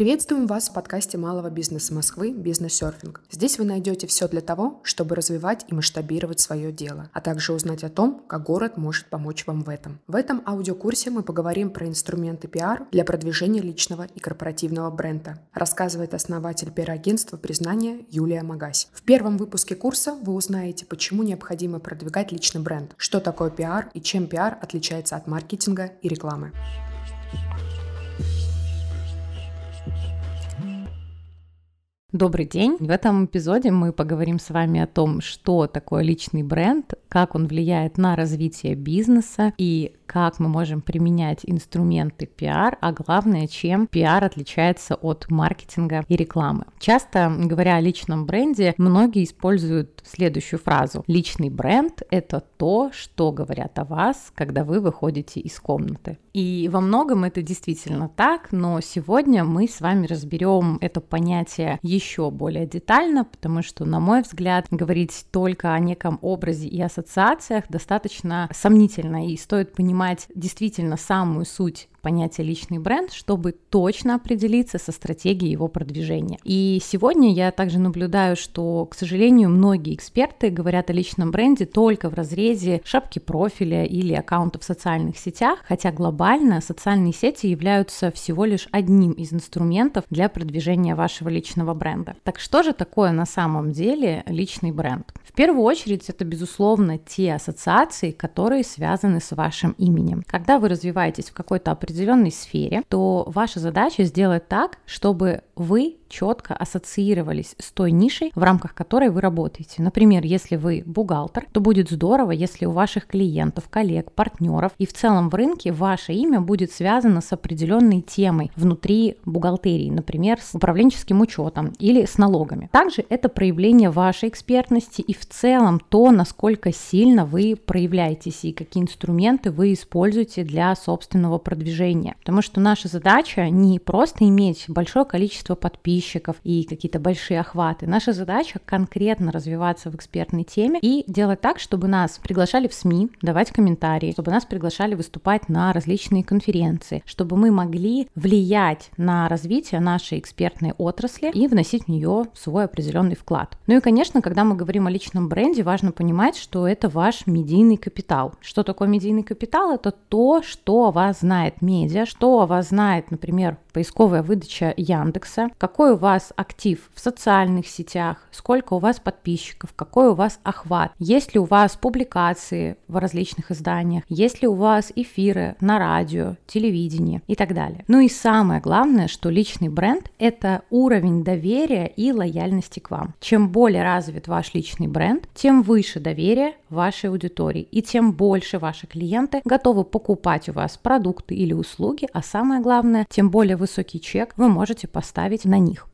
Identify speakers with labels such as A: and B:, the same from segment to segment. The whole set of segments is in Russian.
A: Приветствуем вас в подкасте малого бизнеса Москвы «Бизнес-серфинг». Здесь вы найдете все для того, чтобы развивать и масштабировать свое дело, а также узнать о том, как город может помочь вам в этом. В этом аудиокурсе мы поговорим про инструменты пиар для продвижения личного и корпоративного бренда, рассказывает основатель пиар-агентства «Признание» Юлия Магась. В первом выпуске курса вы узнаете, почему необходимо продвигать личный бренд, что такое пиар и чем пиар отличается от маркетинга и рекламы.
B: Добрый день! В этом эпизоде мы поговорим с вами о том, что такое личный бренд, как он влияет на развитие бизнеса и как мы можем применять инструменты пиар, а главное, чем пиар отличается от маркетинга и рекламы. Часто, говоря о личном бренде, многие используют следующую фразу. Личный бренд — это то, что говорят о вас, когда вы выходите из комнаты. И во многом это действительно так, но сегодня мы с вами разберем это понятие еще более детально, потому что, на мой взгляд, говорить только о неком образе и ассоциациях достаточно сомнительно, и стоит понимать, действительно самую суть понятие личный бренд, чтобы точно определиться со стратегией его продвижения. И сегодня я также наблюдаю, что, к сожалению, многие эксперты говорят о личном бренде только в разрезе шапки профиля или аккаунта в социальных сетях, хотя глобально социальные сети являются всего лишь одним из инструментов для продвижения вашего личного бренда. Так что же такое на самом деле личный бренд? В первую очередь это, безусловно, те ассоциации, которые связаны с вашим именем. Когда вы развиваетесь в какой-то определенной определенной сфере, то ваша задача сделать так, чтобы вы четко ассоциировались с той нишей, в рамках которой вы работаете. Например, если вы бухгалтер, то будет здорово, если у ваших клиентов, коллег, партнеров и в целом в рынке ваше имя будет связано с определенной темой внутри бухгалтерии, например, с управленческим учетом или с налогами. Также это проявление вашей экспертности и в целом то, насколько сильно вы проявляетесь и какие инструменты вы используете для собственного продвижения. Потому что наша задача не просто иметь большое количество подписчиков, подписчиков и какие-то большие охваты. Наша задача конкретно развиваться в экспертной теме и делать так, чтобы нас приглашали в СМИ, давать комментарии, чтобы нас приглашали выступать на различные конференции, чтобы мы могли влиять на развитие нашей экспертной отрасли и вносить в нее свой определенный вклад. Ну и, конечно, когда мы говорим о личном бренде, важно понимать, что это ваш медийный капитал. Что такое медийный капитал? Это то, что о вас знает медиа, что о вас знает, например, поисковая выдача Яндекса, какой у вас актив в социальных сетях, сколько у вас подписчиков, какой у вас охват, есть ли у вас публикации в различных изданиях, есть ли у вас эфиры на радио, телевидении и так далее. Ну и самое главное, что личный бренд – это уровень доверия и лояльности к вам. Чем более развит ваш личный бренд, тем выше доверие вашей аудитории и тем больше ваши клиенты готовы покупать у вас продукты или услуги, а самое главное, тем более высокий чек вы можете поставить на них.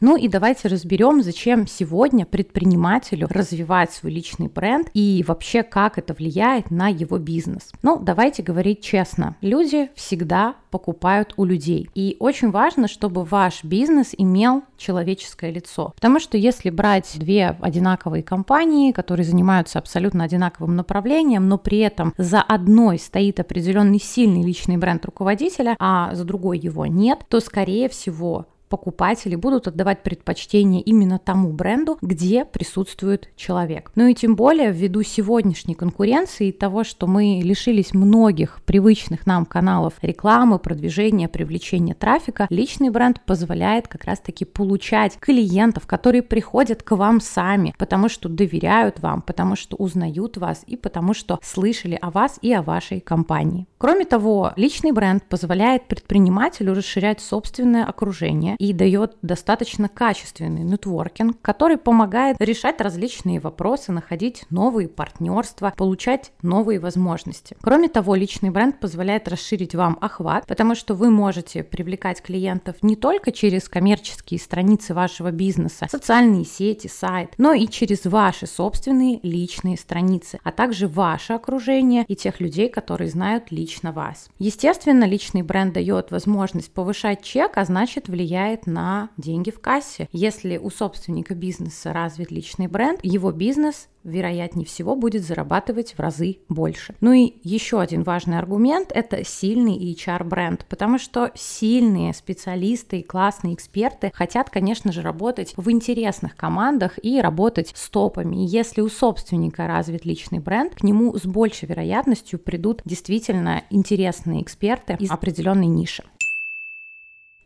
B: Ну и давайте разберем, зачем сегодня предпринимателю развивать свой личный бренд и вообще как это влияет на его бизнес. Ну, давайте говорить честно. Люди всегда покупают у людей. И очень важно, чтобы ваш бизнес имел человеческое лицо. Потому что если брать две одинаковые компании, которые занимаются абсолютно одинаковым направлением, но при этом за одной стоит определенный сильный личный бренд руководителя, а за другой его нет, то, скорее всего, покупатели будут отдавать предпочтение именно тому бренду, где присутствует человек. Ну и тем более ввиду сегодняшней конкуренции и того, что мы лишились многих привычных нам каналов рекламы, продвижения, привлечения трафика, личный бренд позволяет как раз-таки получать клиентов, которые приходят к вам сами, потому что доверяют вам, потому что узнают вас и потому что слышали о вас и о вашей компании. Кроме того, личный бренд позволяет предпринимателю расширять собственное окружение и дает достаточно качественный нетворкинг, который помогает решать различные вопросы, находить новые партнерства, получать новые возможности. Кроме того, личный бренд позволяет расширить вам охват, потому что вы можете привлекать клиентов не только через коммерческие страницы вашего бизнеса, социальные сети, сайт, но и через ваши собственные личные страницы, а также ваше окружение и тех людей, которые знают лично вас. Естественно, личный бренд дает возможность повышать чек, а значит влияет влияет на деньги в кассе. Если у собственника бизнеса развит личный бренд, его бизнес вероятнее всего будет зарабатывать в разы больше. Ну и еще один важный аргумент – это сильный HR-бренд, потому что сильные специалисты и классные эксперты хотят, конечно же, работать в интересных командах и работать с топами. И если у собственника развит личный бренд, к нему с большей вероятностью придут действительно интересные эксперты из определенной ниши.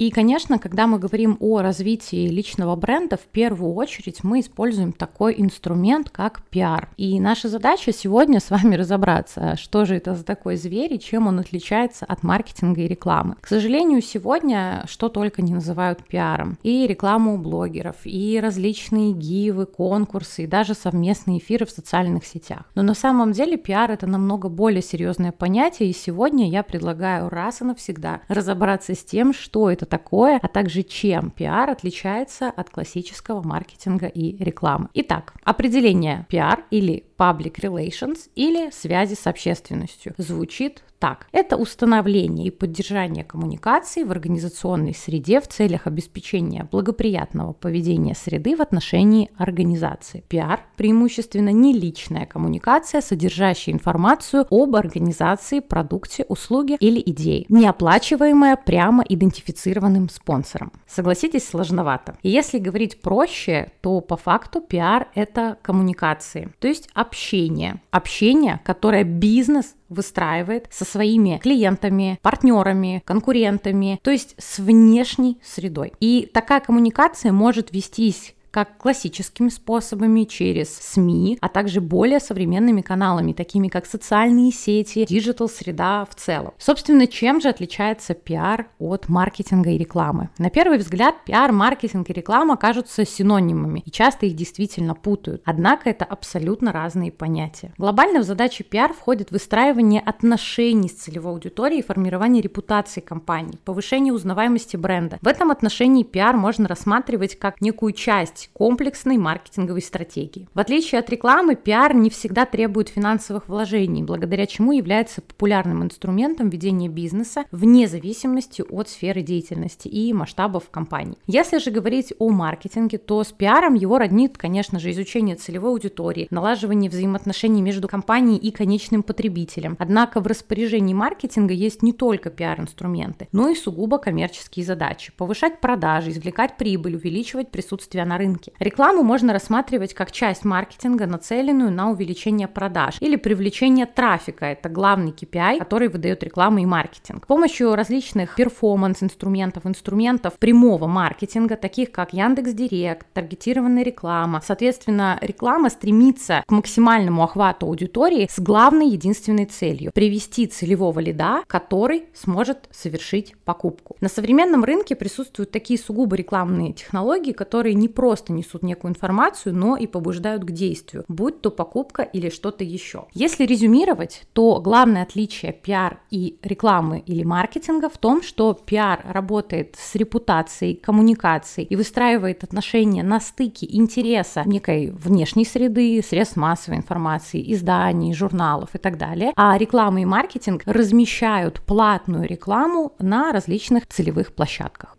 B: И, конечно, когда мы говорим о развитии личного бренда, в первую очередь мы используем такой инструмент, как пиар. И наша задача сегодня с вами разобраться, что же это за такой зверь и чем он отличается от маркетинга и рекламы. К сожалению, сегодня что только не называют пиаром. И рекламу у блогеров, и различные гивы, конкурсы, и даже совместные эфиры в социальных сетях. Но на самом деле пиар это намного более серьезное понятие, и сегодня я предлагаю раз и навсегда разобраться с тем, что это такое, а также чем пиар отличается от классического маркетинга и рекламы. Итак, определение пиар или public relations или связи с общественностью звучит так. Это установление и поддержание коммуникации в организационной среде в целях обеспечения благоприятного поведения среды в отношении организации. Пиар – преимущественно не личная коммуникация, содержащая информацию об организации, продукте, услуге или идее, не оплачиваемая прямо идентифицированным спонсором. Согласитесь, сложновато. И если говорить проще, то по факту пиар – это коммуникации, то есть общение. Общение, которое бизнес выстраивает со своими клиентами, партнерами, конкурентами, то есть с внешней средой. И такая коммуникация может вестись как классическими способами через СМИ, а также более современными каналами, такими как социальные сети, digital-среда в целом. Собственно, чем же отличается пиар от маркетинга и рекламы? На первый взгляд, пиар, маркетинг и реклама кажутся синонимами, и часто их действительно путают. Однако это абсолютно разные понятия. Глобально в задачи пиар входит выстраивание отношений с целевой аудиторией и формирование репутации компании, повышение узнаваемости бренда. В этом отношении пиар можно рассматривать как некую часть часть комплексной маркетинговой стратегии. В отличие от рекламы, пиар не всегда требует финансовых вложений, благодаря чему является популярным инструментом ведения бизнеса вне зависимости от сферы деятельности и масштабов компании. Если же говорить о маркетинге, то с пиаром его роднит, конечно же, изучение целевой аудитории, налаживание взаимоотношений между компанией и конечным потребителем. Однако в распоряжении маркетинга есть не только пиар-инструменты, но и сугубо коммерческие задачи. Повышать продажи, извлекать прибыль, увеличивать присутствие на рынке, рынке. Рекламу можно рассматривать как часть маркетинга, нацеленную на увеличение продаж или привлечение трафика. Это главный KPI, который выдает реклама и маркетинг. С помощью различных перформанс-инструментов, инструментов прямого маркетинга, таких как Яндекс Директ, таргетированная реклама. Соответственно, реклама стремится к максимальному охвату аудитории с главной единственной целью – привести целевого лида, который сможет совершить покупку. На современном рынке присутствуют такие сугубо рекламные технологии, которые не просто просто несут некую информацию, но и побуждают к действию, будь то покупка или что-то еще. Если резюмировать, то главное отличие пиар и рекламы или маркетинга в том, что пиар работает с репутацией, коммуникацией и выстраивает отношения на стыке интереса некой внешней среды, средств массовой информации, изданий, журналов и так далее, а реклама и маркетинг размещают платную рекламу на различных целевых площадках.